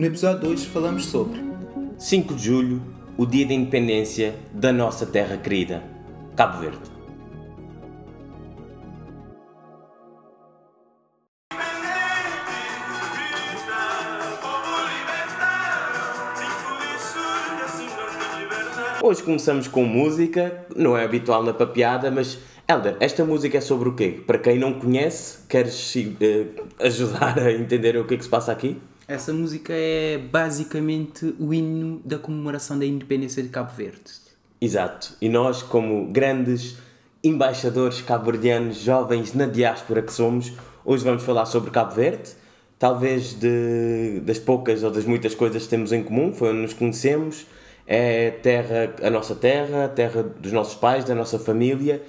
No episódio de hoje falamos sobre 5 de julho, o dia da independência da nossa terra querida, Cabo Verde. Hoje começamos com música, não é habitual na papeada, mas Helder, esta música é sobre o quê? Para quem não conhece, queres uh, ajudar a entender o que é que se passa aqui? Essa música é basicamente o hino da comemoração da independência de Cabo Verde. Exato. E nós, como grandes embaixadores cabo-verdianos jovens na diáspora que somos, hoje vamos falar sobre Cabo Verde. Talvez de, das poucas ou das muitas coisas que temos em comum, foi onde nos conhecemos. É terra, a nossa terra, a terra dos nossos pais, da nossa família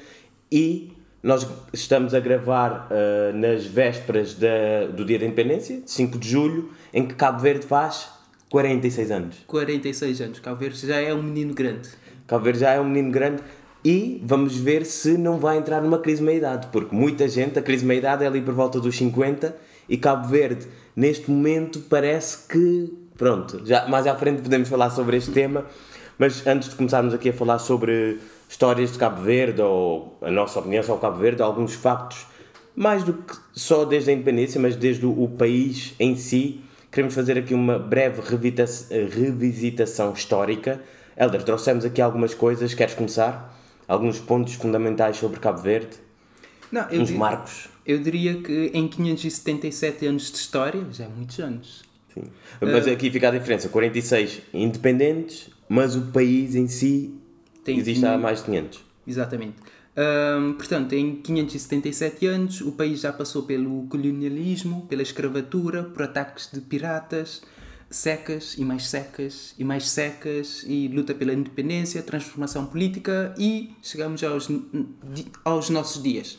e nós estamos a gravar uh, nas vésperas da, do Dia da Independência, 5 de julho, em que Cabo Verde faz 46 anos. 46 anos. Cabo Verde já é um menino grande. Cabo Verde já é um menino grande e vamos ver se não vai entrar numa crise meia-idade, porque muita gente, a crise meia-idade é ali por volta dos 50 e Cabo Verde, neste momento, parece que. Pronto, já mais à frente podemos falar sobre este tema, mas antes de começarmos aqui a falar sobre histórias de Cabo Verde ou a nossa opinião sobre Cabo Verde, alguns factos, mais do que só desde a independência, mas desde o, o país em si. Queremos fazer aqui uma breve revisitação histórica. Helder, trouxemos aqui algumas coisas, queres começar? Alguns pontos fundamentais sobre Cabo Verde? Não, eu Uns marcos? Eu diria que em 577 anos de história, já é muitos anos. Sim. Mas uh... aqui fica a diferença: 46 independentes, mas o país em si tem Existe há mais de 500. Exatamente. Um, portanto, em 577 anos, o país já passou pelo colonialismo, pela escravatura, por ataques de piratas, secas e mais secas e mais secas, e luta pela independência, transformação política e chegamos aos, aos nossos dias.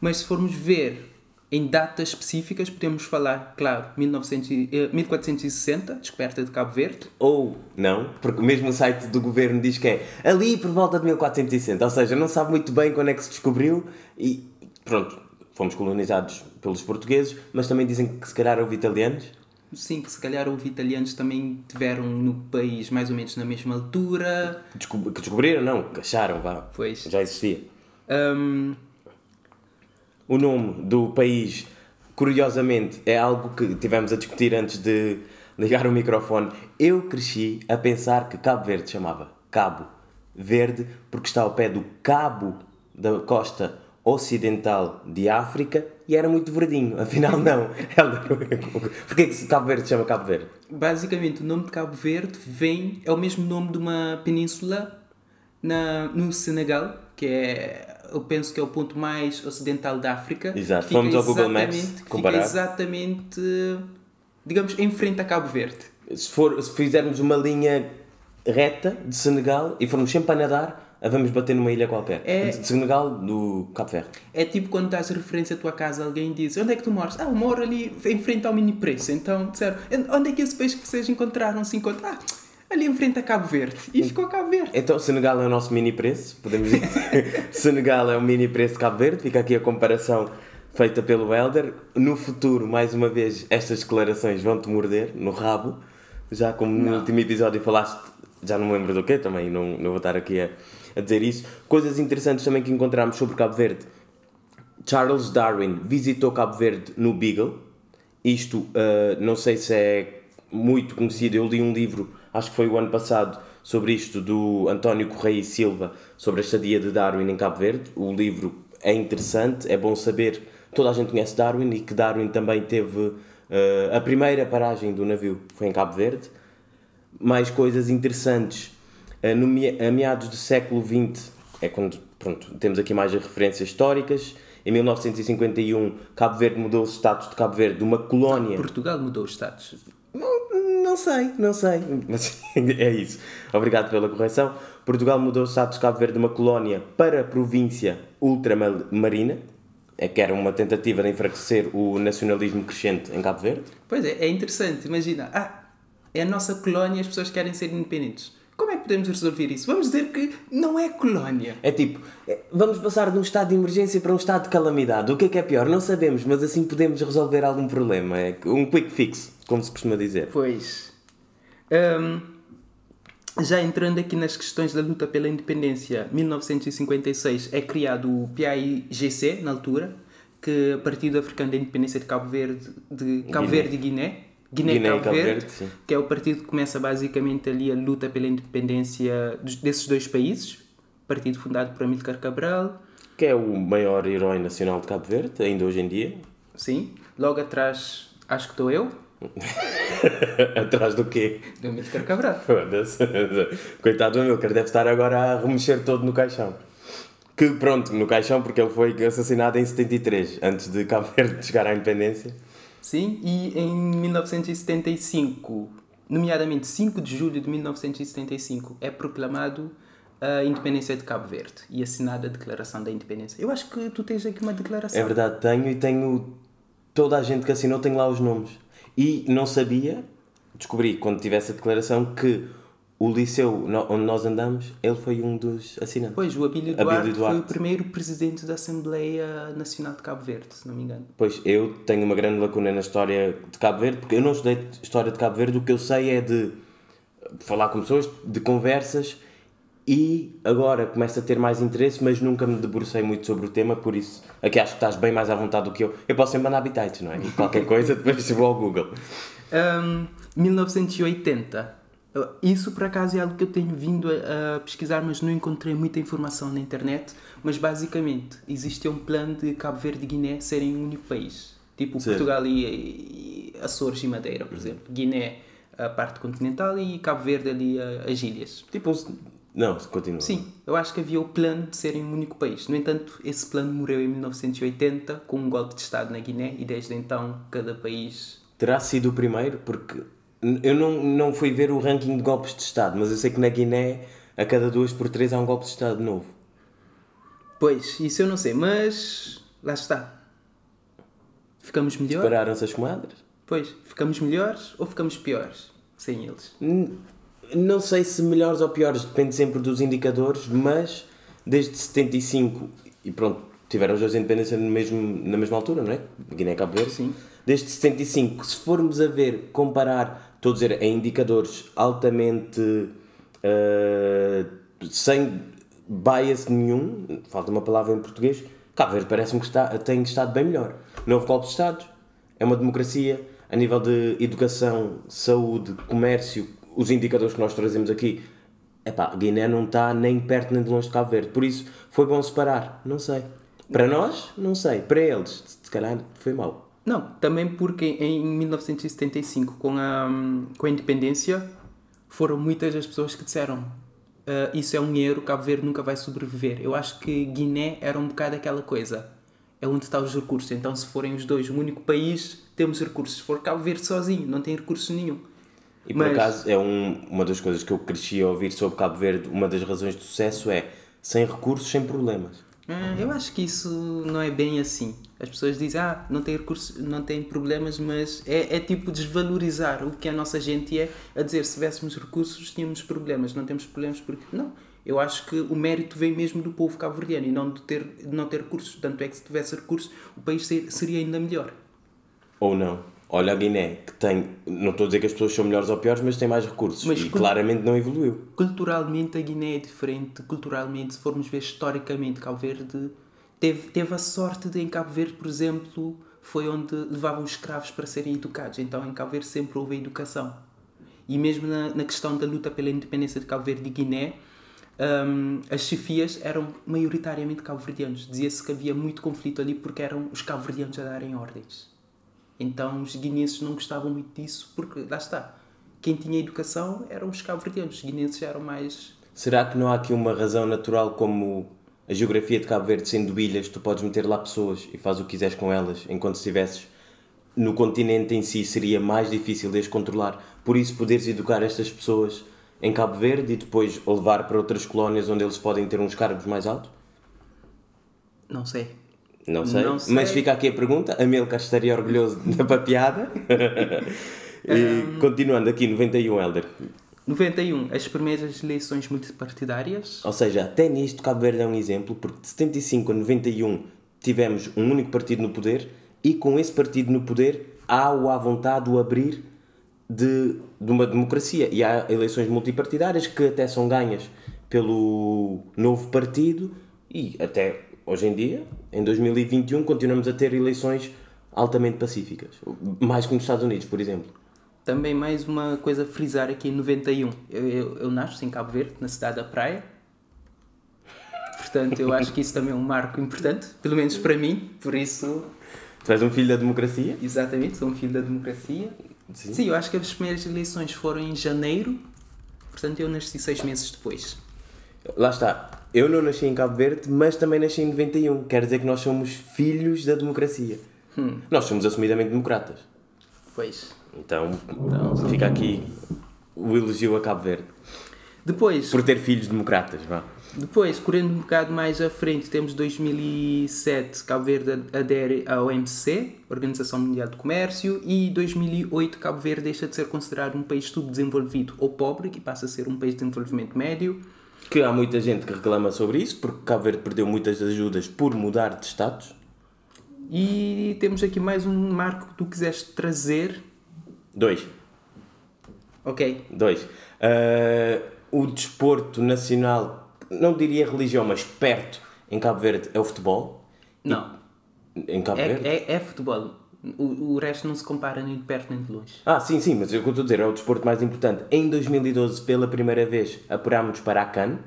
Mas se formos ver em datas específicas, podemos falar, claro, 1900, 1460, eh, descoberta de Cabo Verde. Ou não, porque o mesmo site do governo diz que é ali por volta de 1460, ou seja, não sabe muito bem quando é que se descobriu e pronto, fomos colonizados pelos portugueses, mas também dizem que se calhar houve italianos. Sim, que se calhar houve italianos também tiveram no país mais ou menos na mesma altura. Descob que descobriram, não, que acharam, vá. Pois. Já existia. Um, o nome do país, curiosamente, é algo que tivemos a discutir antes de ligar o microfone. Eu cresci a pensar que Cabo Verde chamava Cabo Verde porque está ao pé do cabo da costa ocidental de África e era muito verdinho. Afinal, não. Porquê que Cabo Verde chama Cabo Verde? Basicamente, o nome de Cabo Verde vem, é o mesmo nome de uma península na, no Senegal, que é eu penso que é o ponto mais ocidental da África. Exato, fomos ao Google Maps comparar. Fica exatamente, digamos, em frente a Cabo Verde. Se, for, se fizermos uma linha reta de Senegal e formos sempre a nadar, vamos bater numa ilha qualquer. É, de Senegal, do Cabo Verde. É tipo quando dás referência à tua casa, alguém diz: Onde é que tu moras? Ah, eu moro ali em frente ao mini preço. Então disseram: Onde é que esse peixe que vocês encontraram se encontra? Ah, ali em frente a Cabo Verde. E ficou Cabo Verde. Então Senegal é o nosso mini preço, podemos dizer. Senegal é o mini preço de Cabo Verde. Fica aqui a comparação feita pelo Elder. No futuro, mais uma vez, estas declarações vão-te morder no rabo. Já como no não. último episódio falaste, já não me lembro do quê também, não, não vou estar aqui a, a dizer isso. Coisas interessantes também que encontramos sobre Cabo Verde. Charles Darwin visitou Cabo Verde no Beagle. Isto, uh, não sei se é muito conhecido, eu li um livro acho que foi o ano passado, sobre isto do António Correia e Silva, sobre a estadia de Darwin em Cabo Verde. O livro é interessante, é bom saber. Toda a gente conhece Darwin e que Darwin também teve uh, a primeira paragem do navio, foi em Cabo Verde. Mais coisas interessantes. Uh, no, a meados do século XX, é quando pronto, temos aqui mais as referências históricas. Em 1951, Cabo Verde mudou o status de Cabo Verde de uma colónia. Portugal mudou o status. Não sei, não sei. Mas é isso. Obrigado pela correção. Portugal mudou o status de Cabo Verde de uma colónia para a província ultramarina, é que era uma tentativa de enfraquecer o nacionalismo crescente em Cabo Verde. Pois é, é interessante. Imagina, ah, é a nossa colónia e as pessoas querem ser independentes. Como é que podemos resolver isso? Vamos dizer que não é colónia. É tipo, é, vamos passar de um estado de emergência para um estado de calamidade. O que é que é pior? Não sabemos, mas assim podemos resolver algum problema. É um quick fix. Como se costuma dizer. Pois. Hum, já entrando aqui nas questões da luta pela independência, 1956 é criado o PAIGC, na altura, que é o Partido Africano da Independência de Cabo Verde, de Cabo Guiné. Verde e Guiné. Guiné e Guiné-Cabo Cabo Verde, Verde, que é o partido que começa basicamente ali a luta pela independência desses dois países. Partido fundado por Amílcar Cabral, Que é o maior herói nacional de Cabo Verde, ainda hoje em dia. sim. Logo atrás, acho que estou eu, Atrás do quê? do Amílcar Cabral. Coitado do Amilcar, deve estar agora a remexer todo no caixão. Que pronto, no caixão, porque ele foi assassinado em 73, antes de Cabo Verde chegar à independência. Sim, e em 1975, nomeadamente 5 de julho de 1975, é proclamado a independência de Cabo Verde e assinada a Declaração da Independência. Eu acho que tu tens aqui uma declaração. É verdade, tenho e tenho. Toda a gente que assinou tem lá os nomes. E não sabia, descobri quando tive essa declaração, que o liceu onde nós andamos, ele foi um dos assinantes. Pois, o Abílio Abílio Duarte, foi Duarte. o primeiro presidente da Assembleia Nacional de Cabo Verde, se não me engano. Pois, eu tenho uma grande lacuna na história de Cabo Verde, porque eu não estudei história de Cabo Verde, o que eu sei é de falar com pessoas, de conversas, e agora começo a ter mais interesse, mas nunca me debrucei muito sobre o tema, por isso aqui acho que estás bem mais à vontade do que eu. Eu posso sempre mandar habitats, não é? E qualquer coisa, depois vou ao Google. Ahm, 1980. Uh, Isso por acaso é algo que eu tenho vindo a, a pesquisar, mas não encontrei muita informação na internet. Mas basicamente existia um plano de Cabo Verde e Guiné serem um único país. Tipo Sim. Portugal e, e Açores e Madeira, por exemplo. Guiné, a parte continental, e Cabo Verde ali a- as ilhas. Tipo, um- não, continua. Sim, eu acho que havia o plano de serem um único país. No entanto, esse plano morreu em 1980 com um golpe de Estado na Guiné e desde então cada país Terá sido o primeiro, porque eu não, não fui ver o ranking de golpes de Estado, mas eu sei que na Guiné, a cada duas por três, há um golpe de Estado novo. Pois, isso eu não sei, mas lá está. Ficamos melhores? Pararam-se as comadres? Pois, ficamos melhores ou ficamos piores sem eles? N- Não sei se melhores ou piores, depende sempre dos indicadores, mas desde 75, e pronto, tiveram os dois independência no mesmo, na mesma altura, não é? Guiné e Cabo Verde. Sim. Desde 75, se formos a ver, comparar, estou a dizer, em indicadores altamente. eh, sem bias nenhum, falta uma palavra em português, Cabo Verde parece-me que está, tem estado bem melhor. Não houve golpe de Estado, é uma democracia, a nível de educação, saúde, comércio, os indicadores que nós trazemos aqui, epá, Guiné não está nem perto nem de longe de Cabo Verde, por isso foi bom separar, não sei. Para nós, não sei, para eles, se calhar foi mau. Não, também porque em 1975, com a, com a independência, foram muitas as pessoas que disseram "Ah, isso é um erro, Cabo Verde nunca vai sobreviver. Eu acho que Guiné era um bocado aquela coisa. É onde estão os recursos. Então, se forem os dois um único país, temos recursos. Se for Cabo Verde sozinho, não tem recursos nenhum. E por Mas- acaso é um, uma das coisas que eu cresci a ouvir sobre Cabo Verde, uma das razões de sucesso é sem recursos, sem problemas. Ah, Eu acho que isso não é bem assim. As pessoas dizem, ah, não tem recursos, não tem problemas, mas é, é tipo desvalorizar o que a nossa gente é, a dizer se tivéssemos recursos tínhamos problemas, não temos problemas porque. Não. Eu acho que o mérito vem mesmo do povo cabo-verdiano e não de, ter, de não ter recursos. Tanto é que se tivesse recursos, o país ser- seria ainda melhor. Ou não. Olha a Guiné, que tem, não estou a dizer que as pessoas são melhores ou piores, mas tem mais recursos. Mas e claramente não evoluiu. Culturalmente a Guiné é diferente. Culturalmente, se formos ver historicamente, Cabo Verde teve, teve a sorte de em Cabo Verde, por exemplo, foi onde levavam os escravos para serem educados. Então em Cabo Verde sempre houve a educação. E mesmo na, na questão da luta pela independência de Cabo Verde e Guiné, hum, as chefias eram maioritariamente cabo-verdianos. Dizia-se que havia muito conflito ali porque eram os cabo-verdianos a darem ordens. Então os guineenses não gostavam muito disso porque, lá está, quem tinha educação eram os cabo-verdianos. Os guineenses eram mais... Será que não há aqui uma razão natural como a geografia de Cabo Verde sendo ilhas, tu podes meter lá pessoas e fazes o que quiseres com elas, enquanto se estivesses no continente em si seria mais difícil de as controlar. Por isso poderes educar estas pessoas em Cabo Verde e depois levar para outras colónias onde eles podem ter uns cargos mais altos? Não sei. Não sei. Não sei. Mas fica aqui a pergunta. Amilcar estaria orgulhoso da papiada. e continuando aqui, 91, Helder. 91, as primeiras eleições multipartidárias. Ou seja, até nisto Cabo Verde é um exemplo, porque de 75 a 91 tivemos um único partido no poder e com esse partido no poder há o à vontade o abrir de, de uma democracia. E há eleições multipartidárias que até são ganhas pelo novo partido e até hoje em dia, em 2021, continuamos a ter eleições altamente pacíficas. Mais que nos Estados Unidos, por exemplo. Também mais uma coisa a frisar aqui em 91. Eu, eu, eu nasço em Cabo Verde, na cidade da Praia. Portanto, eu acho que isso também é um marco importante, pelo menos para mim, por isso. Tu és um filho da democracia? Exatamente, sou um filho da democracia. Sim. Sim, eu acho que as primeiras eleições foram em janeiro, portanto eu nasci seis meses depois. Lá está. Eu não nasci em Cabo Verde, mas também nasci em 91. Quer dizer que nós somos filhos da democracia. Hum. Nós somos assumidamente democratas. Pois. Então, então fica aqui o elogio a Cabo Verde. Depois. Por ter filhos democratas, vá. Depois, correndo um bocado mais à frente, temos 2007, Cabo Verde adere à OMC, Organização Mundial de Comércio, e 2008, Cabo Verde deixa de ser considerado um país subdesenvolvido ou pobre, que passa a ser um país de desenvolvimento médio. Que há muita gente que reclama sobre isso, porque Cabo Verde perdeu muitas ajudas por mudar de status. E temos aqui mais um marco que tu quiseste trazer. Dois. Ok. Dois. Uh, o desporto nacional não diria religião, mas perto em Cabo Verde é o futebol? Não. Em Cabo é, Verde? É, é futebol. O, o resto não se compara nem de perto nem de longe. Ah, sim, sim, mas o que eu estou a dizer é o desporto mais importante. Em 2012, pela primeira vez, apurámos para a CAN,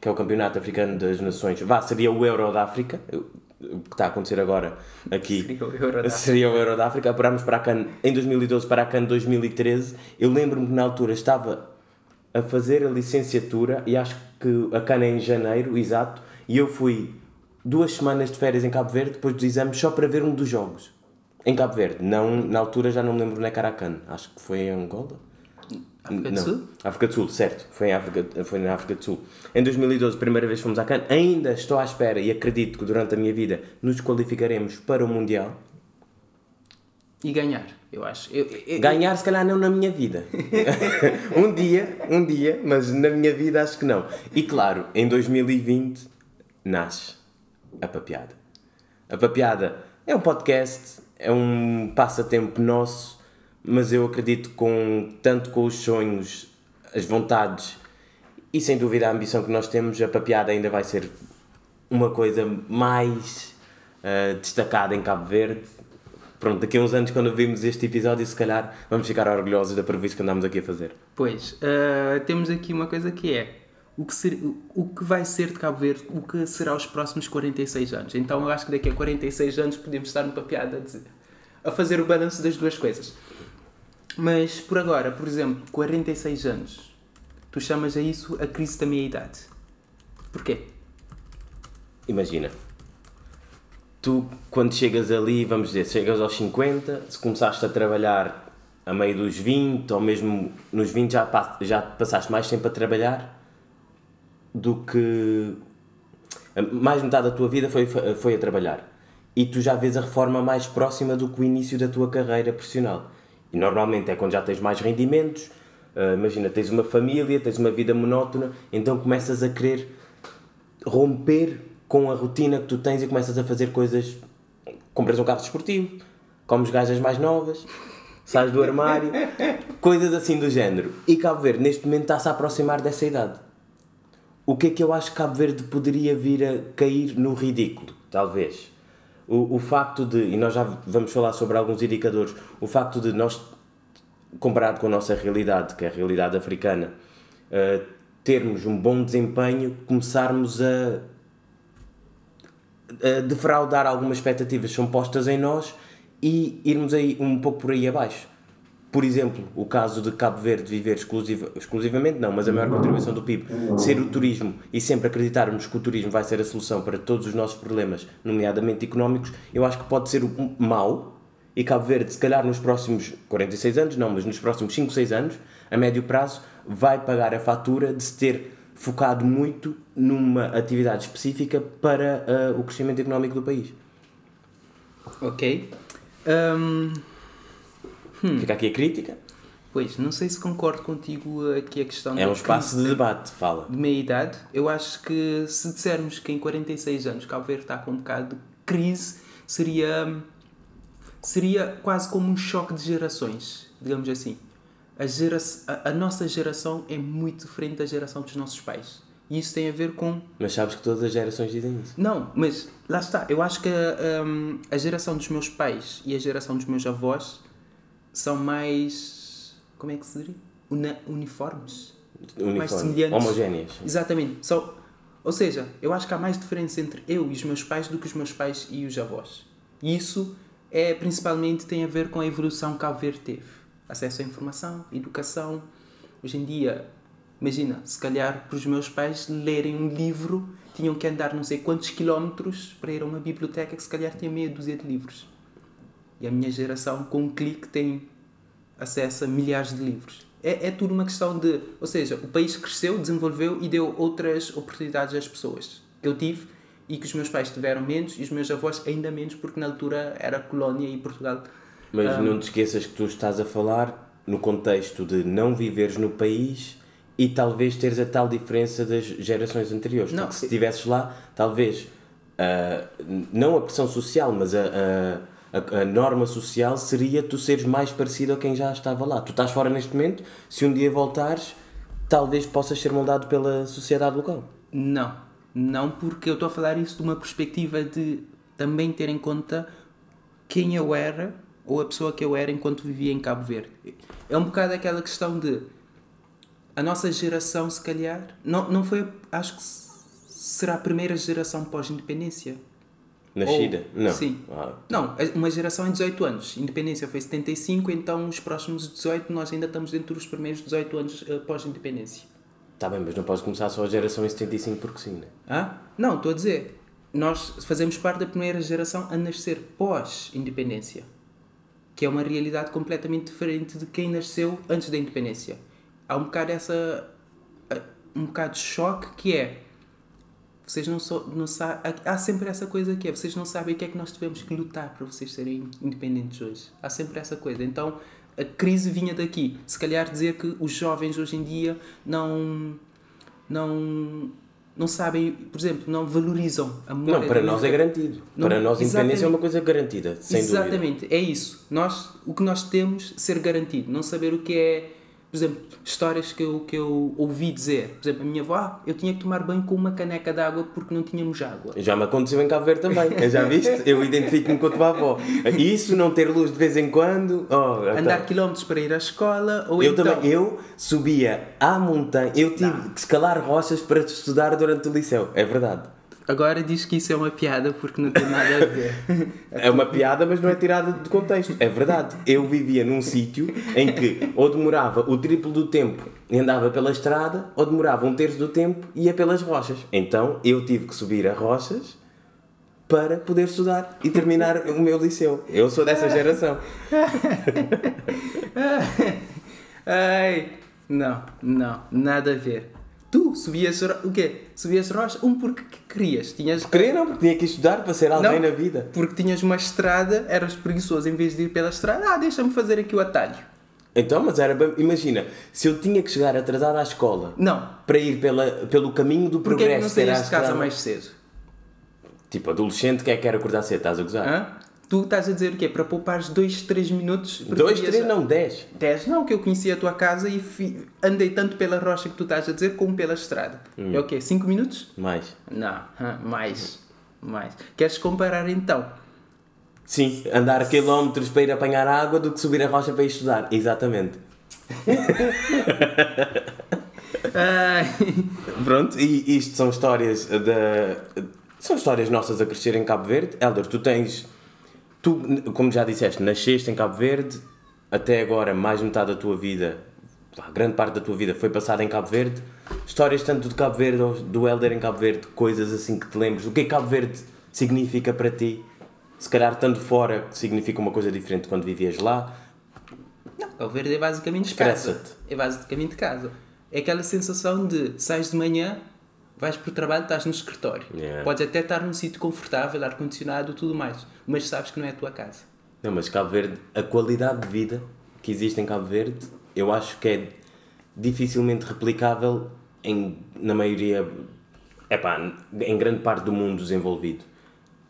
que é o Campeonato Africano das Nações. Vá, seria o Euro da África, o que está a acontecer agora aqui. Seria o Euro da África. Seria o Euro da África. Apurámos para a CAN em 2012, para a CAN 2013. Eu lembro-me que na altura estava a fazer a licenciatura e acho que a cana é em janeiro, exato, e eu fui duas semanas de férias em Cabo Verde depois dos exames só para ver um dos jogos. Em Cabo Verde. Não, na altura já não me lembro onde é que era a cana. Acho que foi em Angola. África do Sul? África do Sul, certo. Foi, em África, foi na África do Sul. Em 2012, primeira vez fomos à CAN. Ainda estou à espera e acredito que durante a minha vida nos qualificaremos para o Mundial. E ganhar, eu acho. Eu, eu, ganhar, se calhar, não na minha vida. um dia, um dia, mas na minha vida acho que não. E claro, em 2020 nasce a Papiada. A Papiada é um podcast, é um passatempo nosso, mas eu acredito com tanto com os sonhos, as vontades e sem dúvida a ambição que nós temos, a Papiada ainda vai ser uma coisa mais uh, destacada em Cabo Verde pronto, daqui a uns anos, quando vimos este episódio, se calhar vamos ficar orgulhosos da previsão que andamos aqui a fazer. Pois, uh, temos aqui uma coisa que é o que, ser, o que vai ser de Cabo Verde, o que será os próximos 46 anos. Então eu acho que daqui a 46 anos podemos estar no papiado a, dizer, a fazer o balanço das duas coisas. Mas por agora, por exemplo, 46 anos, tu chamas a isso a crise da meia-idade. Porquê? Imagina, tu, quando chegas ali, vamos dizer, chegas aos 50, se começaste a trabalhar a meio dos 20, ou mesmo nos 20 já, já passaste mais tempo a trabalhar do que. Mais metade da tua vida foi, foi a trabalhar. E tu já vês a reforma mais próxima do que o início da tua carreira profissional. E normalmente é quando já tens mais rendimentos, uh, imagina, tens uma família, tens uma vida monótona, então começas a querer romper com a rotina que tu tens e começas a fazer coisas. Compras um carro desportivo, comes gajas mais novas, sais do armário, coisas assim do género. E Cabo Verde, neste momento, está-se a aproximar dessa idade. O que é que eu acho que Cabo Verde poderia vir a cair no ridículo? Talvez. O, o facto de, e nós já vamos falar sobre alguns indicadores, o facto de nós, comparado com a nossa realidade, que é a realidade africana, uh, termos um bom desempenho, começarmos a uh, defraudar algumas expectativas que são postas em nós e irmos aí um pouco por aí abaixo. Por exemplo, o caso de Cabo Verde viver exclusiva, exclusivamente, não, mas a maior contribuição do PIB ser o turismo e sempre acreditarmos que o turismo vai ser a solução para todos os nossos problemas, nomeadamente económicos, eu acho que pode ser mau e Cabo Verde, se calhar nos próximos 46 anos, não, mas nos próximos 5, 6 anos, a médio prazo, vai pagar a fatura de se ter focado muito numa atividade específica para uh, o crescimento económico do país. Ok. Um, hum. Fica aqui a crítica. Pois, não sei se concordo contigo aqui a questão É um espaço de debate, fala. De meia idade. Eu acho que se dissermos que em 46 anos Cabo Verde está com um bocado de crise, seria, seria quase como um choque de gerações, digamos assim. a, gera a, a nossa geração é muito diferente da geração dos nossos pais. E isso tem a ver com. Mas sabes que todas as gerações dizem isso. Não, mas lá está. Eu acho que a, um, a geração dos meus pais e a geração dos meus avós são mais. Como é que se diria? Una, uniformes. Uniforme. Mais semelhantes. Homogéneas. Exatamente. São, ou seja, eu acho que há mais diferença entre eu e os meus pais do que os meus pais e os avós. E isso é principalmente tem a ver com a evolução que Verde teve. Acesso à informação, educação. Hoje em dia, imagina, se calhar para os meus pais lerem um livro tinham que andar não sei quantos quilómetros para ir a uma biblioteca que se calhar tem meia dúzia de livros. E a minha geração, com um clique, tem acesso a milhares de livros. É, é tudo uma questão de. Ou seja, o país cresceu, desenvolveu e deu outras oportunidades às pessoas. Que eu tive e que os meus pais tiveram menos e os meus avós ainda menos, porque na altura era colónia e Portugal. Mas um, não te esqueças que tu estás a falar no contexto de não viveres no país e talvez teres a tal diferença das gerações anteriores. Não, porque se estivesses lá, talvez, uh, não a pressão social, mas a, a, a, a, norma social seria tu seres mais parecido a quem já estava lá. Tu estás fora neste momento, se um dia voltares, talvez possas ser moldado pela sociedade local. Não, não porque eu estou a falar isso de uma perspectiva de também ter em conta quem eu era ou a pessoa que eu era enquanto vivia em Cabo Verde. É um bocado aquela questão de a nossa geração, se calhar, não, não foi, acho que será a primeira geração pós-independência. Nascida? Ou, não. Sim. Ah. Não, é uma geração em 18 anos. Independência foi 75, então os próximos 18 nós ainda estamos dentro dos primeiros 18 anos uh, pós-independência. Está bem, mas não podes começar só a geração em 75 porque sim, né? Ah? Não, estou a dizer. Nós fazemos parte da primeira geração a nascer pós-independência. Que é uma realidade completamente diferente de quem nasceu antes da independência há um bocado essa um bocado de choque que é vocês não, so, não sabem há sempre essa coisa que é vocês não sabem o que é que nós tivemos que lutar para vocês serem independentes hoje há sempre essa coisa então a crise vinha daqui se calhar dizer que os jovens hoje em dia não não não sabem, por exemplo, não valorizam a memória. Não, para nós é garantido. Não, para nós independência é uma coisa garantida, sem exatamente, dúvida. é isso. Nós, o que nós temos ser garantido, não saber o que é por exemplo, histórias que eu, que eu ouvi dizer. Por exemplo, a minha avó, ah, eu tinha que tomar banho com uma caneca de água porque não tínhamos água. Já me aconteceu em Cabo Verde também. Já viste? Eu identifico-me com a tua avó. Isso, não ter luz de vez em quando. Oh, Andar tá. quilómetros para ir à escola. Ou eu então... também. Eu subia à montanha. Eu tive não. que escalar rochas para estudar durante o liceu. É verdade. Agora diz que isso é uma piada porque não tem nada a ver. é uma piada, mas não é tirada de contexto. É verdade. Eu vivia num sítio em que ou demorava o triplo do tempo e andava pela estrada, ou demorava um terço do tempo e ia pelas rochas. Então eu tive que subir a rochas para poder estudar e terminar o meu liceu. Eu sou dessa geração. Ai, não, não, nada a ver. Tu subias o quê? Subias rocha? Um porque querias. Tinhas... Queria não, porque tinha que estudar para ser alguém não, na vida. Porque tinhas uma estrada, eras preguiçoso em vez de ir pela estrada. Ah, deixa-me fazer aqui o atalho. Então, mas era bem... Imagina, se eu tinha que chegar atrasado à escola... Não. Para ir pela, pelo caminho do Porquê progresso... Porquê não saías de casa mais cedo? Tipo, adolescente que é que quer acordar cedo, estás a gozar? Hã? Tu estás a dizer o quê? Para poupares 2, 3 minutos? 2, 3 não, 10. 10 não, que eu conheci a tua casa e fi... andei tanto pela rocha que tu estás a dizer como pela estrada. Hum. É o quê? 5 minutos? Mais. Não, mais. Mais. Queres comparar então? Sim, andar quilómetros para ir apanhar água do que subir a rocha para ir estudar. Exatamente. Pronto, e isto são histórias da. São histórias nossas a crescer em Cabo Verde. Elder, tu tens Tu, como já disseste, nasceste em Cabo Verde, até agora mais metade da tua vida, a grande parte da tua vida foi passada em Cabo Verde. Histórias tanto de Cabo Verde ou do Helder em Cabo Verde, coisas assim que te lembres. O que é que Cabo Verde significa para ti? Se calhar estando fora significa uma coisa diferente quando vivias lá. Não, Cabo Verde é basicamente casa. É basicamente casa. É aquela sensação de sais de manhã, vais para o trabalho, estás no escritório. Yeah. Podes até estar num sítio confortável, ar-condicionado tudo mais, mas sabes que não é a tua casa. Não, mas Cabo Verde, a qualidade de vida que existe em Cabo Verde, eu acho que é dificilmente replicável em, na maioria, epá, em grande parte do mundo desenvolvido.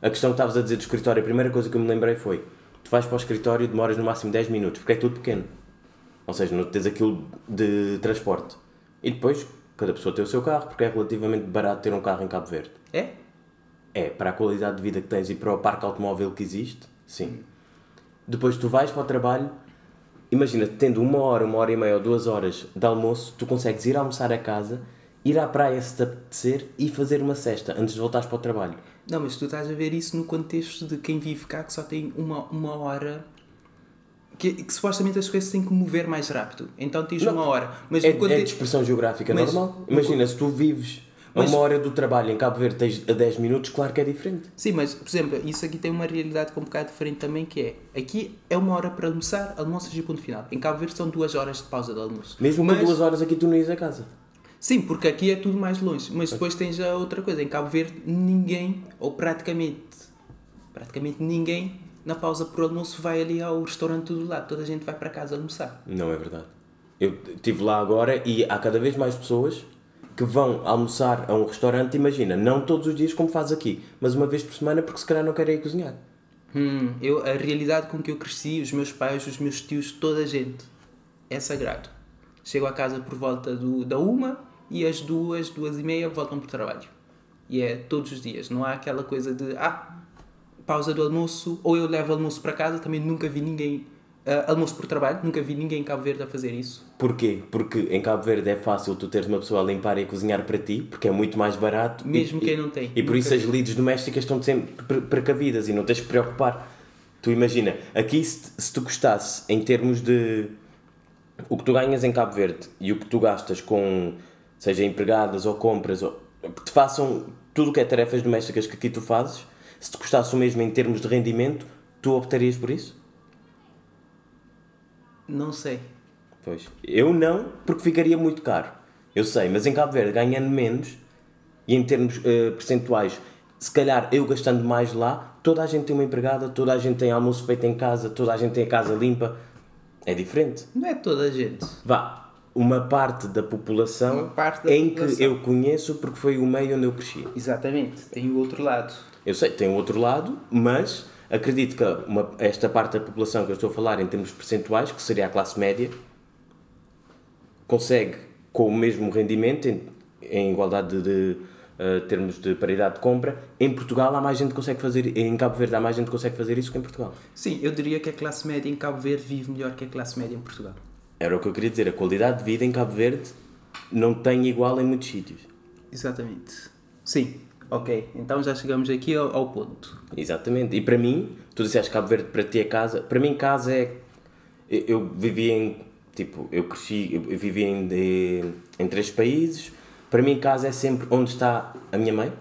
A questão que estavas a dizer do escritório, a primeira coisa que eu me lembrei foi: tu vais para o escritório e demoras no máximo 10 minutos, porque é tudo pequeno. Ou seja, não tens aquilo de transporte. E depois, cada pessoa tem o seu carro, porque é relativamente barato ter um carro em Cabo Verde. É? É, para a qualidade de vida que tens e para o parque automóvel que existe, sim. Depois tu vais para o trabalho, imagina, tendo uma hora, uma hora e meia ou duas horas de almoço, tu consegues ir almoçar a casa, ir à praia se te apetecer e fazer uma cesta antes de voltares para o trabalho. Não, mas tu estás a ver isso no contexto de quem vive cá que só tem uma, uma hora. Que, que supostamente as coisas têm que mover mais rápido. Então tens Não, uma hora. Mas é, é expressão geográfica Mas- normal. Imagina, se tu vives Mas- uma hora do trabalho em Cabo Verde tens a 10 minutos, claro que é diferente. Sim, mas, por exemplo, isso aqui tem uma realidade um bocado diferente também, que é, aqui é uma hora para almoçar, almoças e ponto final. Em Cabo Verde são duas horas de pausa de almoço. Mesmo mas, com duas horas aqui tu não ias a casa. Sim, porque aqui é tudo mais longe. Mas depois tens a outra coisa. Em Cabo Verde, ninguém, ou praticamente, praticamente ninguém, na pausa por almoço vai ali ao restaurante do lado. Toda a gente vai para casa almoçar. Não é verdade. Eu estive lá agora e há cada vez mais pessoas que vão almoçar a um restaurante, imagina, não todos os dias como faz aqui, mas uma vez por semana porque se calhar não querem ir cozinhar. Hum, eu, a realidade com que eu cresci, os meus pais, os meus tios, toda a gente, é sagrado. Chego a casa por volta do, da uma e às duas, duas e meia voltam para o trabalho. E é todos os dias. Não há aquela coisa de, ah, pausa do almoço, ou eu levo almoço para casa. Também nunca vi ninguém, ah, almoço por trabalho, nunca vi ninguém em Cabo Verde a fazer isso. Porquê? Porque em Cabo Verde é fácil tu teres uma pessoa a limpar e a cozinhar para ti, porque é muito mais barato. Mesmo e, quem e- não tem. E por Nunca isso as vi. lides domésticas estão sempre pre- precavidas e não tens que preocupar. Tu imagina, aqui se, se tu gostasse em termos de o que tu ganhas em Cabo Verde e o que tu gastas com, seja empregadas ou compras, ou, que te façam tudo o que é tarefas domésticas que aqui tu fazes, se te custasse o mesmo em termos de rendimento, tu optarias por isso? Não sei. Pois. Eu não, porque ficaria muito caro. Eu sei, mas em Cabo Verde, ganhando menos, e em termos eh, percentuais, se calhar eu gastando mais lá, toda a gente tem uma empregada, toda a gente tem almoço feito em casa, toda a gente tem a casa limpa. É diferente. Não é toda a gente. Vá, uma parte da população parte da em população. que eu conheço porque foi o meio onde eu cresci. Exatamente. Tem o outro lado. Eu sei, tem o outro lado, mas acredito que uma- esta parte da população que eu estou a falar em termos percentuais, que seria a classe média, consegue com o mesmo rendimento, em, em igualdade de, de, eh, termos de paridade de compra, em Portugal há mais gente que consegue fazer, em Cabo Verde há mais gente que consegue fazer isso que em Portugal. Sim, eu diria que a classe média em Cabo Verde vive melhor que a classe média em Portugal. Era o que eu queria dizer, a qualidade de vida em Cabo Verde não tem igual em muitos sítios. Exatamente. Sim, ok. Então já chegamos aqui ao, ao ponto. Exatamente. E para mim, tu disseste Cabo Verde para ti é casa. Para mim, casa é. Eu, eu vivi em. Tipo, eu cresci, eu vivi em, de- em três países. Para mim, casa é sempre onde está a minha mãe.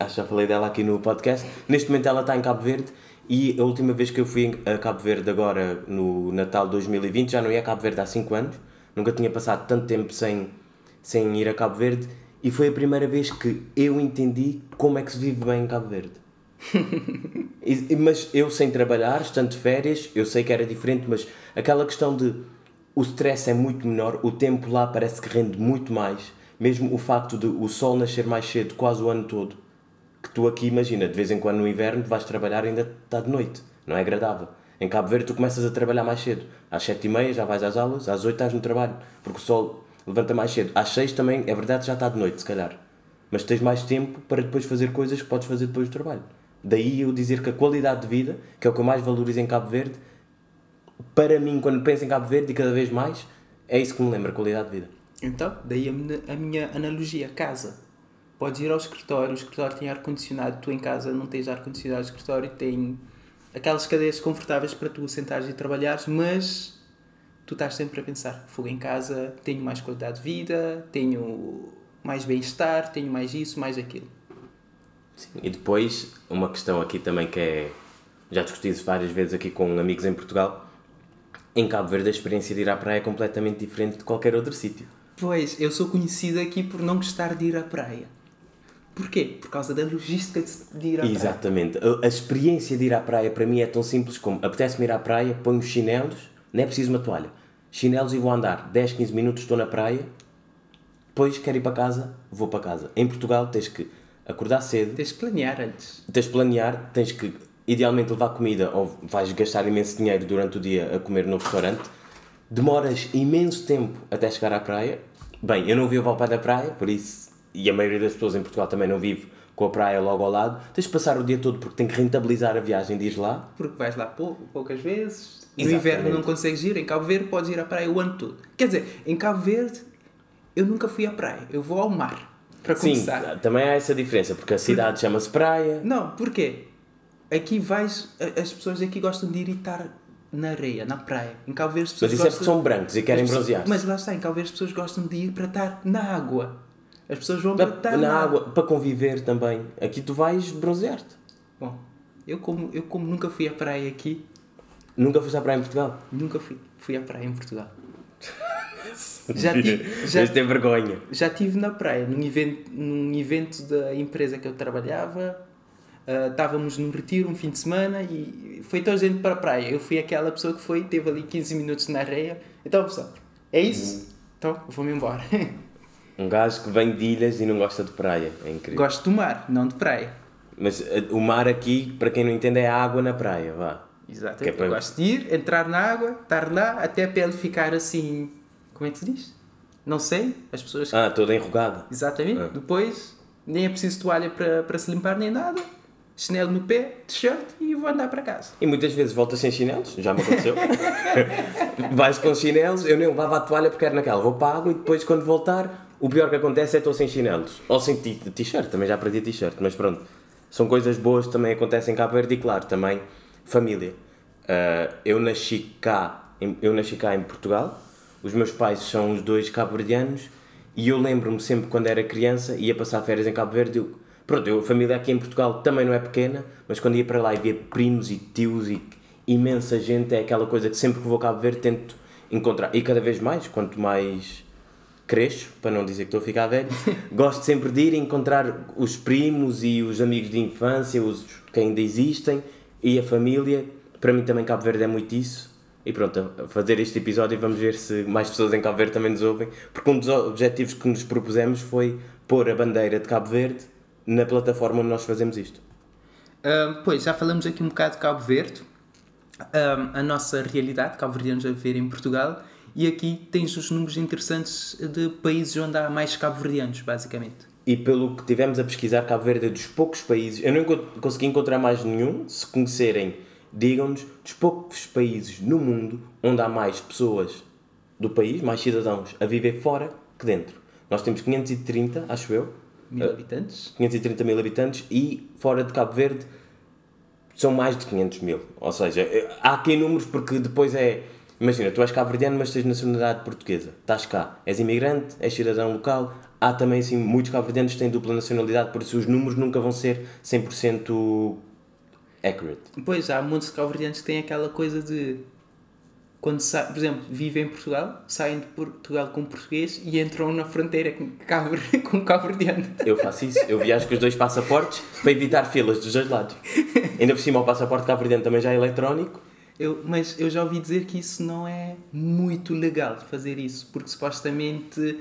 Acho que já falei dela aqui no podcast. Neste momento, ela está em Cabo Verde. E a última vez que eu fui a Cabo Verde, agora no Natal 2020, já não ia a Cabo Verde há 5 anos. Nunca tinha passado tanto tempo sem, sem ir a Cabo Verde. E foi a primeira vez que eu entendi como é que se vive bem em Cabo Verde. E- mas eu sem trabalhar, estando de férias, eu sei que era diferente, mas aquela questão de o stress é muito menor, o tempo lá parece que rende muito mais, mesmo o facto de o sol nascer mais cedo quase o ano todo, que tu aqui imagina, de vez em quando no inverno vais trabalhar e ainda está de noite, não é agradável. Em Cabo Verde tu começas a trabalhar mais cedo, às sete e meia já vais às aulas, às oito estás no trabalho, porque o sol levanta mais cedo, às seis também, é verdade, já está de noite se calhar, mas tens mais tempo para depois fazer coisas que podes fazer depois do trabalho. Daí eu dizer que a qualidade de vida, que é o que eu mais valorizo em Cabo Verde, para mim, quando penso em Cabo Verde e cada vez mais, é isso que me lembra, qualidade de vida. Então, daí a, minha- analogia, casa. Podes ir ao escritório, o escritório tem ar-condicionado, tu em casa não tens ar-condicionado, o escritório tem aquelas cadeiras confortáveis para tu sentares e trabalhares, mas tu estás sempre a pensar, fogo em casa, tenho mais qualidade de vida, tenho mais bem-estar, tenho mais isso, mais aquilo. Sim. E depois, uma questão aqui também que é. Já discuti isso várias vezes aqui com amigos em Portugal. Em Cabo Verde, a experiência de ir à praia é completamente diferente de qualquer outro sítio. Pois, eu sou conhecido aqui por não gostar de ir à praia. Porquê? Por causa da logística de- ir à praia. Exatamente. A, a experiência de ir à praia para mim é tão simples como apetece-me ir à praia, ponho os chinelos, não é preciso uma toalha. Chinelos e vou andar 10, 15 minutos, estou na praia, depois quero ir para casa, vou para casa. Em Portugal tens que acordar cedo, Tens de planear antes. tens de planear, tens que idealmente levar comida ou vais gastar imenso dinheiro durante o dia a comer no restaurante. demoras imenso tempo até chegar à praia. Bem, eu não vivo ao pé da praia, por isso, e a maioria das pessoas em Portugal também não vive com a praia logo ao lado. Tens de passar o dia todo porque tem que rentabilizar a viagem de ir lá. Porque vais lá pou- poucas vezes. No Exatamente. inverno não consegues ir. Em Cabo Verde podes ir à praia o ano todo. Quer dizer, em Cabo Verde eu nunca fui à praia. Eu vou ao mar. Para Sim, começar. também há essa diferença, porque a cidade chama-se praia. Não, porquê? Aqui vais. As pessoas aqui gostam de ir e estar na areia, na praia. Em Cabo Verde as pessoas Mas isso é porque gostam- são brancos e querem pessoas- bronzear. Mas lá está, em Cabo Verde as pessoas gostam de ir para estar na água. As pessoas vão para Na, água, para conviver também. Aqui tu vais bronzear-te. Bom, eu como, eu como nunca fui à praia aqui, Nunca foste à praia em Portugal? nunca fui, fui à praia em Portugal. Já tive, já, ter vergonha. já tive na praia, num evento, num evento da empresa que eu trabalhava. ah, estávamos num retiro um fim de semana e foi toda a gente para a praia. Eu fui aquela pessoa que foi, teve ali 15 minutos na areia. Então, pessoal, é isso? Então, vou-me embora. Um gajo que vem de ilhas e não gosta de praia. É incrível. Gosto do mar, não de praia. Mas eh, o mar aqui, para quem não entende, é a água na praia. Vá. Exatamente. Que é para- Eu gosto de ir, entrar na água, estar lá, até a pele ficar assim. Como é que se diz? Não sei. As pessoas. Ah, toda enrugada. Exatamente. Ah. Depois, nem é preciso toalha para, para se limpar nem nada. Chinelo no pé, t-shirt e vou andar para casa. E muitas vezes voltas sem chinelos, já me aconteceu. Vais com chinelos, eu nem levava a toalha porque era naquela, vou para a água e depois quando voltar, o pior que acontece é estou sem chinelos. Ou sem t-shirt, também já perdi t-shirt, mas pronto. São coisas boas que também acontecem cá Verde e claro, também família. Ah, eu nasci cá, em- eu nasci cá em Portugal, os meus pais são os dois cabo-verdianos e eu lembro-me sempre quando era criança ia passar férias em Cabo Verde, eu, pronto, eu, a família aqui em Portugal também não é pequena, mas quando ia para lá e via primos e tios e imensa gente, é aquela coisa que sempre que vou a Cabo Verde tento encontrar, e cada vez mais, quanto mais cresço, para não dizer que estou a ficar velho, gosto sempre de ir encontrar os primos e os amigos de infância, os que ainda existem, e a família. Para mim também Cabo Verde é muito isso. E pronto, a fazer este episódio vamos ver se mais pessoas em Cabo Verde também nos ouvem, porque um dos objetivos que nos propusemos foi pôr a bandeira de Cabo Verde na plataforma onde nós fazemos isto. Ah, pois, já falamos aqui um bocado de Cabo Verde, a nossa realidade, cabo-verdianos a viver em Portugal, e aqui tens os números interessantes de países onde há mais cabo-verdianos, basicamente. E pelo que tivemos a pesquisar, Cabo Verde é dos poucos países, eu não consegui encontrar mais nenhum, se conhecerem, digam-nos, dos poucos países no mundo onde há mais pessoas do país, mais cidadãos, a viver fora que dentro. Nós temos 530, acho eu, Mil habitantes. 530 mil habitantes e fora de Cabo Verde são mais de 500 mil. Ou seja, eh, há aqui números porque depois é. Imagina, tu és cabo-verdiano, mas tens nacionalidade portuguesa. Estás cá, és imigrante, és cidadão local. Há também, assim, muitos cabo-verdianos que têm dupla nacionalidade, por isso os números nunca vão ser 100% accurate. Pois, há muitos cabo-verdianos que têm aquela coisa de. Quando sa... por exemplo, vivem em Portugal, saem de Portugal com português e entram na fronteira com cabo- com cabo-verdiano. Eu faço isso, eu viajo com os dois passaportes para evitar filas dos dois lados. Ainda por cima, o passaporte cabo-verdiano também já é eletrónico. Eu, mas eu já ouvi dizer que isso não é muito legal fazer isso, porque supostamente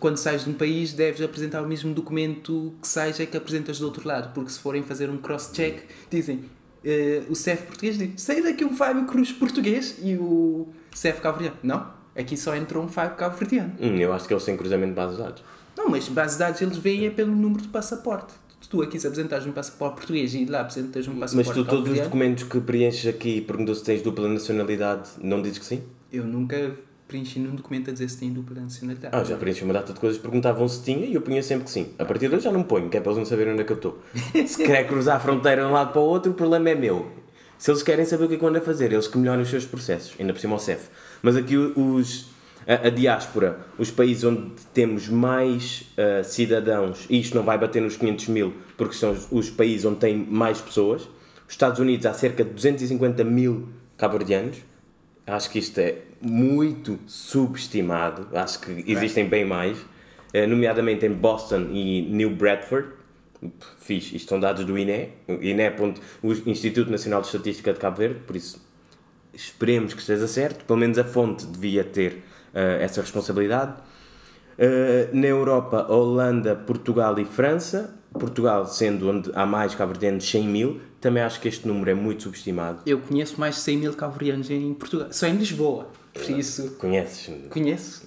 quando sais de um país deves apresentar o mesmo documento que sais é que apresentas do outro lado, porque se forem fazer um cross-check, dizem eh, o CEF português diz sai daqui um Fábio Cruz português e o CEF cabo-verdiano. Não, aqui só entrou um Fábio cabo-verdiano. Hum, eu acho que eles têm cruzamento de bases de dados. Não, mas base de dados eles veem é pelo número de passaporte. Tu aqui se apresentares um passaporte português e lá apresentas um Mas passaporte tu, todos os documentos que preenches aqui, perguntou se tens dupla nacionalidade, não dizes que sim? Eu nunca preenchi num documento a dizer se tem dupla nacionalidade. Ah, já preenchi uma data de coisas, perguntavam se tinha e eu punha sempre que sim. A partir de hoje já não ponho, que é para eles não saberem onde é que eu estou. Se quer cruzar a fronteira de um lado para o outro, o problema é meu. Se eles querem saber o que é que eu ando a fazer, eles que melhorem os seus processos, ainda por cima o CEF. Mas aqui os, a, a diáspora, os países onde temos mais ah, cidadãos, e isto não vai bater nos 500 mil, porque são os, os países onde tem mais pessoas. Os Estados Unidos há cerca de 250 mil cabo-verdianos. Acho que isto é muito subestimado. Acho que existem bem mais. Eh, Nomeadamente em Boston e New Bradford. Fiz, isto são dados do INE. INE, é o Instituto Nacional de Estatística de Cabo Verde, por isso esperemos que esteja certo. Pelo menos a fonte devia ter essa responsabilidade. Uh, na Europa, Holanda, Portugal e França. Portugal sendo onde há mais cabo-verdianos, 100 mil. Também acho que este número é muito subestimado. Eu conheço mais de 100 mil cabo-verdianos em Portugal. Só em Lisboa. Por isso, Conheces? conheço.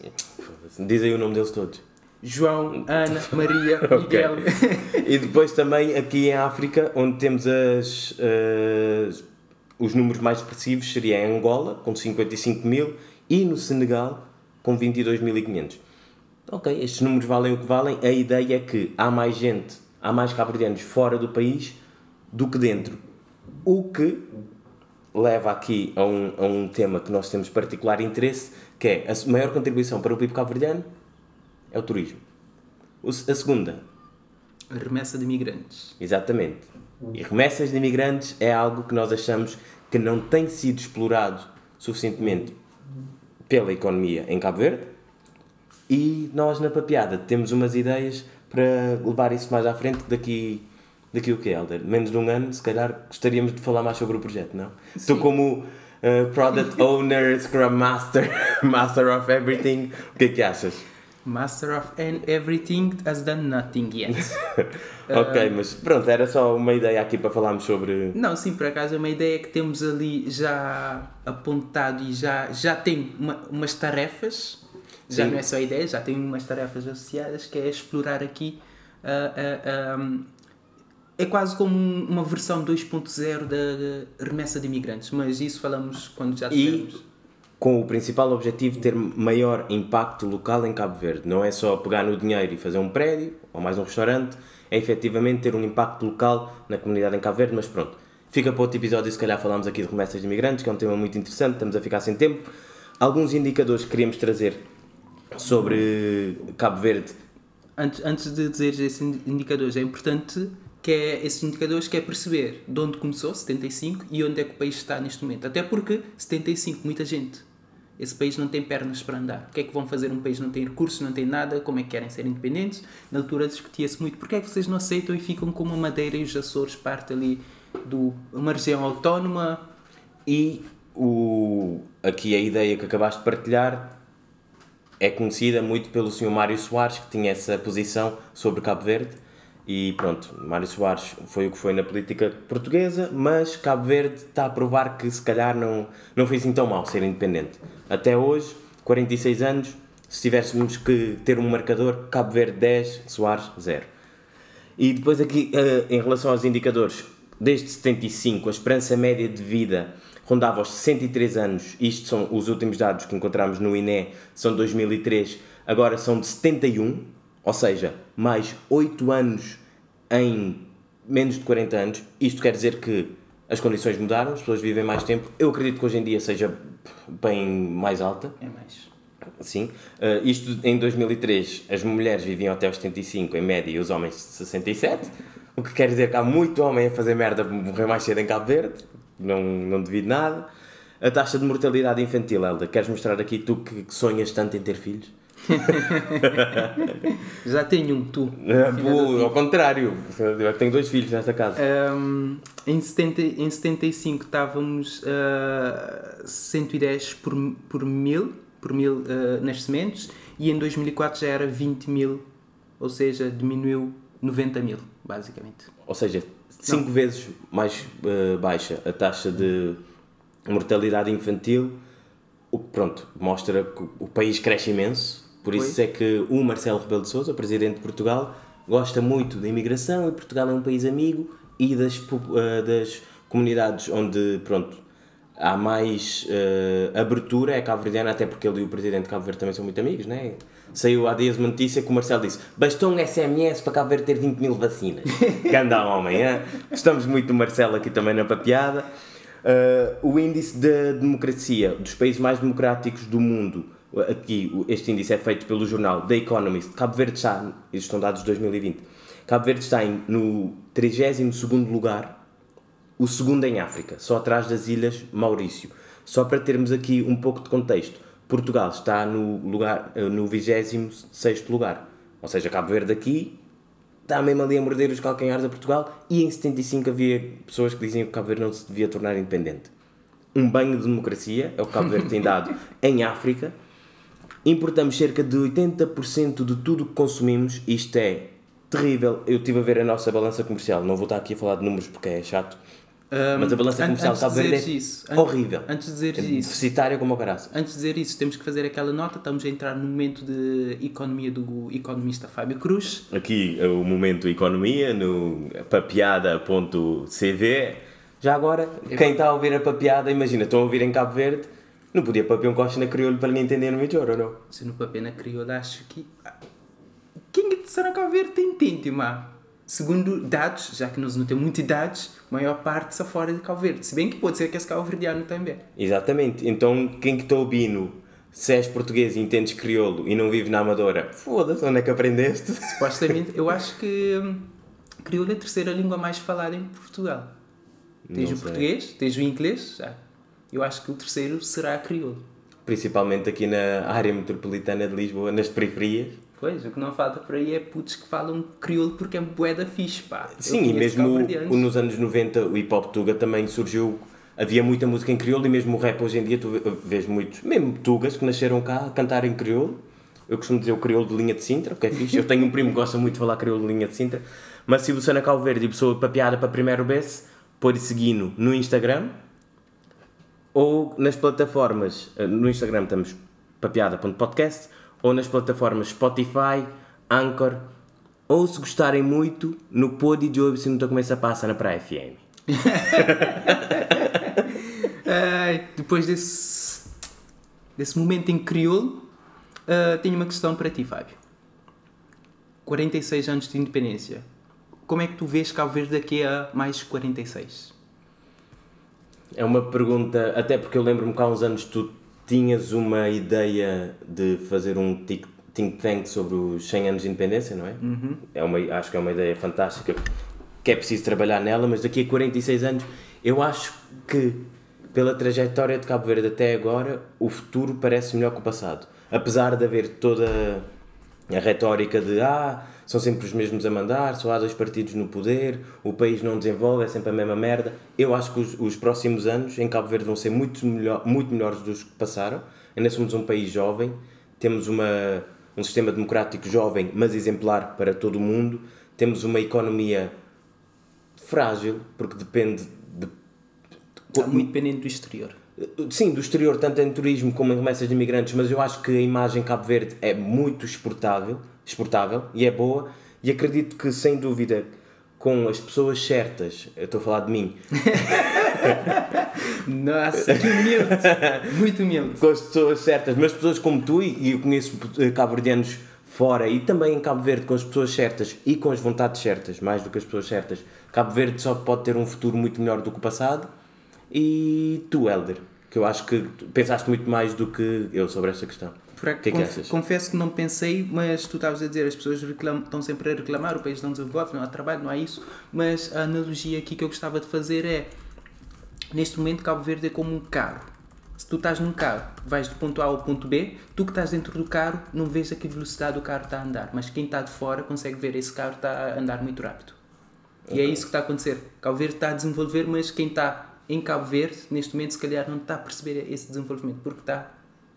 Diz aí o nome deles todos. João, Ana, Maria. Miguel. E depois também aqui em África, onde temos as, as- os números mais expressivos, seria em Angola, com 55 mil, e no Senegal, com 22.500. Ok, estes números valem o que valem. A ideia é que há mais gente, há mais cabo-verdianos fora do país do que dentro. O que leva aqui a um, a um tema que nós temos particular interesse, que é a maior contribuição para o PIB cabo-verdiano é o turismo. O A segunda, A remessa de imigrantes. Exatamente. E remessas de imigrantes é algo que nós achamos que não tem sido explorado suficientemente pela economia em Cabo Verde e nós na Papiada temos umas ideias para levar isso mais à frente daqui daqui o que Helder? Menos de um ano, se calhar gostaríamos de falar mais sobre o projeto, não? Tu como uh, Product Owner, Scrum Master, Master of Everything, o que é que achas? Master of and everything has done nothing yet. ok, mas pronto, era só uma ideia aqui para falarmos sobre Não, sim, por acaso é uma ideia que temos ali já apontado e já, já tem uma- umas tarefas, já Sim. não é só ideia, já tem umas tarefas associadas que é explorar aqui. ah, ah, ah, é quase como um- uma versão 2.0 da remessa de imigrantes, mas isso falamos quando já E tivermos. Com o principal objetivo de ter maior impacto local em Cabo Verde. Não é só pegar no dinheiro e fazer um prédio ou mais um restaurante, é efetivamente ter um impacto local na comunidade em Cabo Verde, mas pronto. Fica para outro episódio, se calhar falamos aqui de remessas de imigrantes, que é um tema muito interessante, estamos a ficar sem tempo. Alguns indicadores que queríamos trazer sobre Cabo Verde. Antes, antes de dizer esses indicadores, é importante que é esses indicadores que é perceber de onde começou, 75, e onde é que o país está neste momento. Até porque 75, muita gente. Esse país não tem pernas para andar. O que é que vão fazer um país não tem recursos, não tem nada, como é que querem ser independentes? Na altura discutia-se muito porque é que vocês não aceitam e ficam como a Madeira e os Açores, parte ali de uma região autónoma. E o, aqui a ideia que acabaste de partilhar é conhecida muito pelo Sr. Mário Soares, que tinha essa posição sobre Cabo Verde. E pronto, Mário Soares foi o que foi na política portuguesa, mas Cabo Verde está a provar que se calhar não, não foi assim tão mal ser independente. Até hoje, 46 anos, se tivéssemos que ter um marcador, Cabo Verde 10, Soares 0. E depois aqui, eh, em relação aos indicadores, desde 75 a esperança média de vida rondava os 63 anos, isto são os últimos dados que encontramos no INE, são 2003, agora são de 71, ou seja, mais 8 anos em menos de 40 anos. Isto quer dizer que as condições mudaram, as pessoas vivem mais tempo. Eu acredito que hoje em dia seja bem mais alta. É mais. Sim. Uh, isto em 2003, as mulheres viviam até aos 75 em média e os homens 67. O que quer dizer que há muito homem a fazer merda para morrer mais cedo em Cabo Verde. Não, não devido nada. A taxa de mortalidade infantil, Elda, queres mostrar aqui tu que que sonhas tanto em ter filhos? Já tenho um, tu. Filho boa, ao contrário, eu tenho dois filhos nesta casa. Um, em, 70, em 75 estávamos a 110 por, por mil, por mil uh, nascimentos e em 2004 já era 20 mil, ou seja, diminuiu 90 mil, basicamente. Ou seja, cinco vezes mais uh, baixa a taxa de mortalidade infantil, o pronto, mostra que o país cresce imenso. Por isso é que o Marcelo Rebelo de Sousa, presidente de Portugal, gosta muito da imigração e Portugal é um país amigo e das, uh, das comunidades onde pronto, há mais uh, abertura é Cabo Verdeana, até porque ele e o presidente de Cabo Verde também são muito amigos, né? Saiu há dias uma notícia que o Marcelo disse: bastou um SMS para Cabo Verde ter 20 mil vacinas. Ganda homem, é? Gostamos muito do Marcelo aqui também na papiada. Uh, o índice da democracia dos países mais democráticos do mundo, aqui este índice é feito pelo jornal The Economist. Cabo Verde está, estes estão dados de 2020, Cabo Verde está em, no 32 lugar o segundo em África, só atrás das ilhas Maurício. Só para termos aqui um pouco de contexto, Portugal está no, lugar, eh, no 26 lugar. Ou seja, Cabo Verde aqui está mesmo ali a morder os calcanhares a Portugal e em 75 havia pessoas que diziam que Cabo Verde não se devia tornar independente. Um banho de democracia é o que Cabo Verde tem dado em África. Importamos cerca de 80% de tudo que consumimos. Isto é terrível. Eu estive a ver a nossa balança comercial. Não vou estar aqui a falar de números porque é chato. Mas a balança an- comercial de Verde é isso, horrível. Antes de dizeres É isso, deficitária como o caraças. antes de dizer isso, temos que fazer aquela nota. Estamos a entrar no momento de economia do economista Fábio Cruz. Aqui é o momento economia no papeada.cv. Já agora, quem está a ouvir a papeada, imagina, estão a ouvir em Cabo Verde, não podia papiar um coche na crioulo para lhe entender melhor ou não? Se no papel na crioula, acho que. Quem é de Cabo Verde entende, mas segundo dados, já que nós não temos muitos dados, a maior parte está fora de Cabo Verde. Se bem que pode ser que esse Cabo Verdeano também. Exatamente. Então, quem que está ouvindo, se és português e entendes crioulo e não vives na Amadora, foda-se, onde é que aprendeste? Supostamente, eu acho que hum, crioulo é a terceira língua mais falada em Portugal. Tens Não o sei. português, tens o inglês, já. Eu acho que o terceiro será crioulo. Principalmente aqui na área metropolitana de Lisboa, nas periferias. Pois, o que não falta por aí é putos que falam crioulo porque é bué da fixe, pá. Sim, e mesmo o- nos anos 90 o hip hop tuga também surgiu. Havia muita música em crioulo e mesmo o rap hoje em dia tu vê- vês muitos, mesmo tugas que nasceram cá a cantar em crioulo. Eu costumo dizer o crioulo de linha de Sintra, porque é fixe. Eu tenho um primo que gosta muito de falar crioulo de linha de Sintra. Mas se você na Calvo Verde e pessoa papeada para primeiro base, pode seguir no Instagram ou nas plataformas. eh, No Instagram estamos papeada.podcast ou nas plataformas Spotify, Anchor ou se gostarem muito no Pod de Job se não começa a passar na Praia FM. Depois desse, desse momento em crioulo, ah, tenho uma questão para ti, Fábio. 46 anos de independência. Como é que tu vês Cabo Verde daqui a mais 46? É uma pergunta, até porque eu lembro-me que há uns anos tu tinhas uma ideia de fazer um tic- think tank sobre os 100 anos de independência, não é? é uma, acho que é uma ideia fantástica, que é preciso trabalhar nela, mas daqui a 46 anos eu acho que pela trajetória de Cabo Verde até agora, o futuro parece melhor que o passado. Apesar de haver toda a retórica de ah, são sempre os mesmos a mandar, só há dois partidos no poder, o país não desenvolve, é sempre a mesma merda. Eu acho que os, os próximos anos em Cabo Verde vão ser muito, melhor, muito melhores dos que passaram. Ainda somos um país jovem, temos uma, um sistema democrático jovem, mas exemplar para todo o mundo, temos uma economia frágil, porque depende de Está muito dependente do exterior. Sim, do exterior, tanto em turismo como em remessas de imigrantes, mas eu acho que a imagem Cabo Verde é muito exportável, exportável e é boa, e acredito que, sem dúvida, com as pessoas certas, eu estou a falar de mim, Nossa, que humilde! Muito humilde. com as pessoas certas, mas pessoas como tu, e eu conheço eh, cabo-verdianos fora e também em Cabo Verde com as pessoas certas e com as vontades certas, mais do que as pessoas certas, Cabo Verde só pode ter um futuro muito melhor do que o passado. E tu, Helder, que eu acho que pensaste muito mais do que eu sobre esta questão. Por que é que achas? Confesso que não pensei, mas tu estavas a dizer, as pessoas reclamam, estão sempre a reclamar, o país não desenvolve, não há trabalho, não há isso. Mas a analogia aqui que eu gostava de fazer é, neste momento Cabo Verde é como um carro. Se tu estás num carro, vais do ponto A ao ponto B, tu que estás dentro do carro não vês a que velocidade o carro está a andar, mas quem está de fora consegue ver esse carro está a andar muito rápido. E é isso que está a acontecer. Cabo Verde está a desenvolver, mas quem está em Cabo Verde, neste momento, se calhar não está a perceber esse desenvolvimento, porque está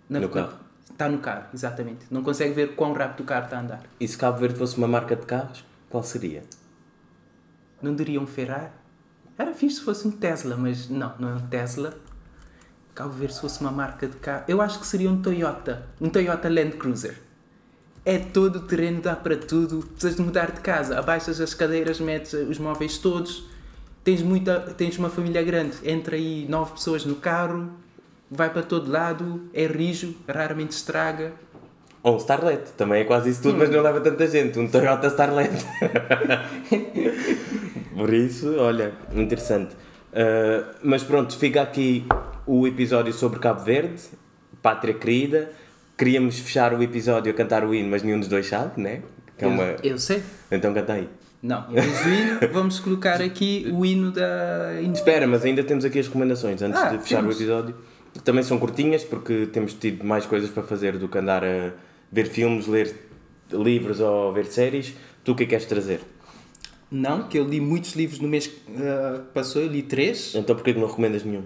na- No carro. Está no carro, exatamente. Não consegue ver quão rápido o carro está a andar. E se Cabo Verde fosse uma marca de carros, qual seria? Não diria um Ferrari? Era fixe se fosse um Tesla, mas não, não é um Tesla. Cabo Verde se fosse uma marca de carro. Eu acho que seria um Toyota. Um Toyota Land Cruiser. É todo o terreno, dá para tudo. Precisas de mudar de casa. Abaixas as cadeiras, metes os móveis todos. Tens, muita, tens uma família grande. Entra aí nove pessoas no carro. Vai para todo lado. É rijo. Raramente estraga. Ou um Starlet, também é quase isso tudo, mas não leva tanta gente. Um Toyota Starlet. Por isso, olha, interessante. Uh, mas pronto, fica aqui o episódio sobre Cabo Verde, Pátria Querida. Queríamos fechar o episódio a cantar o hino, mas nenhum dos dois sabe, né? Que é uma... Eu, eu sei. Então canta aí. Não, do hino, vamos colocar aqui o hino da Espera, mas ainda temos aqui as recomendações antes Ah, de fechar temos. o episódio. Também são curtinhas porque temos tido mais coisas para fazer do que andar a ver filmes, ler livros ou ver séries. Tu o que é que queres trazer? Não, que eu li muitos livros no mês que ah, passou, eu li três. Então porquê que não recomendas nenhum?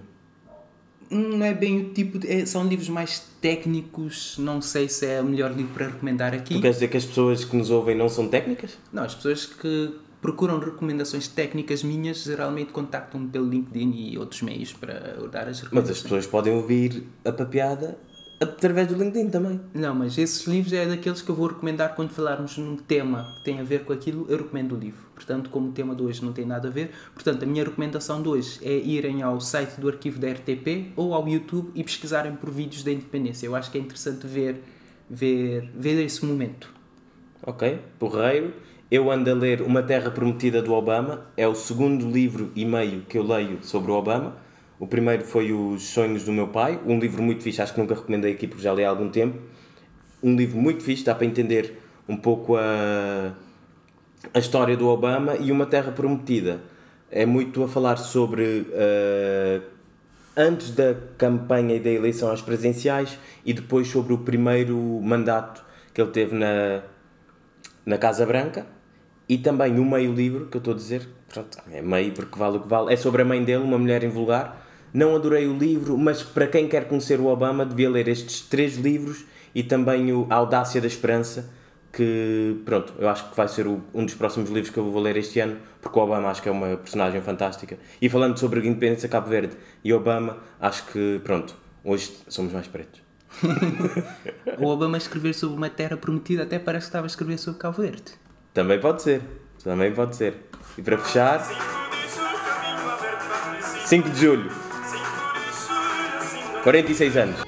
Hum, Não é bem o tipo de. é- são livros mais técnicos, não sei se é o melhor livro para recomendar aqui. Tu queres dizer que as pessoas que nos ouvem não são técnicas? Não, as pessoas que procuram recomendações técnicas minhas, geralmente contactam-me pelo LinkedIn e outros meios para dar as Mas as recomendações. pessoas podem ouvir a papeada através do LinkedIn também. Não, mas esses livros é daqueles que eu vou recomendar quando falarmos num tema que tem a ver com aquilo, eu recomendo o livro. Portanto, como o tema de hoje não tem nada a ver, portanto, a minha recomendação de hoje é irem ao site do arquivo da RTP ou ao YouTube e pesquisarem por vídeos da independência. Eu acho que é interessante ver, ver, ver esse momento. Ok, porreiro. Eu ando a ler Uma Terra Prometida do Obama. É o segundo livro e meio que eu leio sobre o Obama. O primeiro foi Os Sonhos do Meu Pai, um livro muito fixe, acho que nunca recomendei aqui porque já li há algum tempo. Um livro muito fixe, dá para entender um pouco a, a história do Obama e Uma Terra Prometida. É muito a falar sobre eh, antes da campanha e da eleição às presidenciais e depois sobre o primeiro mandato que ele teve na, na Casa Branca e também no meio livro, que eu estou a dizer, pronto, é meio porque vale o que vale, é sobre a mãe dele, uma mulher invulgar. Não adorei o livro, mas para quem quer conhecer o Obama devia ler estes três livros e também o A Audácia da Esperança, que pronto, eu acho que vai ser o- um dos próximos livros que eu vou ler este ano, porque o Obama acho que é uma personagem fantástica. E falando sobre a independência de Cabo Verde e Obama, acho que pronto, hoje somos mais pretos. O Obama escrever sobre uma terra prometida até parece que estava a escrever sobre Cabo Verde. Também pode ser. Também pode ser. E para fechar. 5 de julho. 46 anos.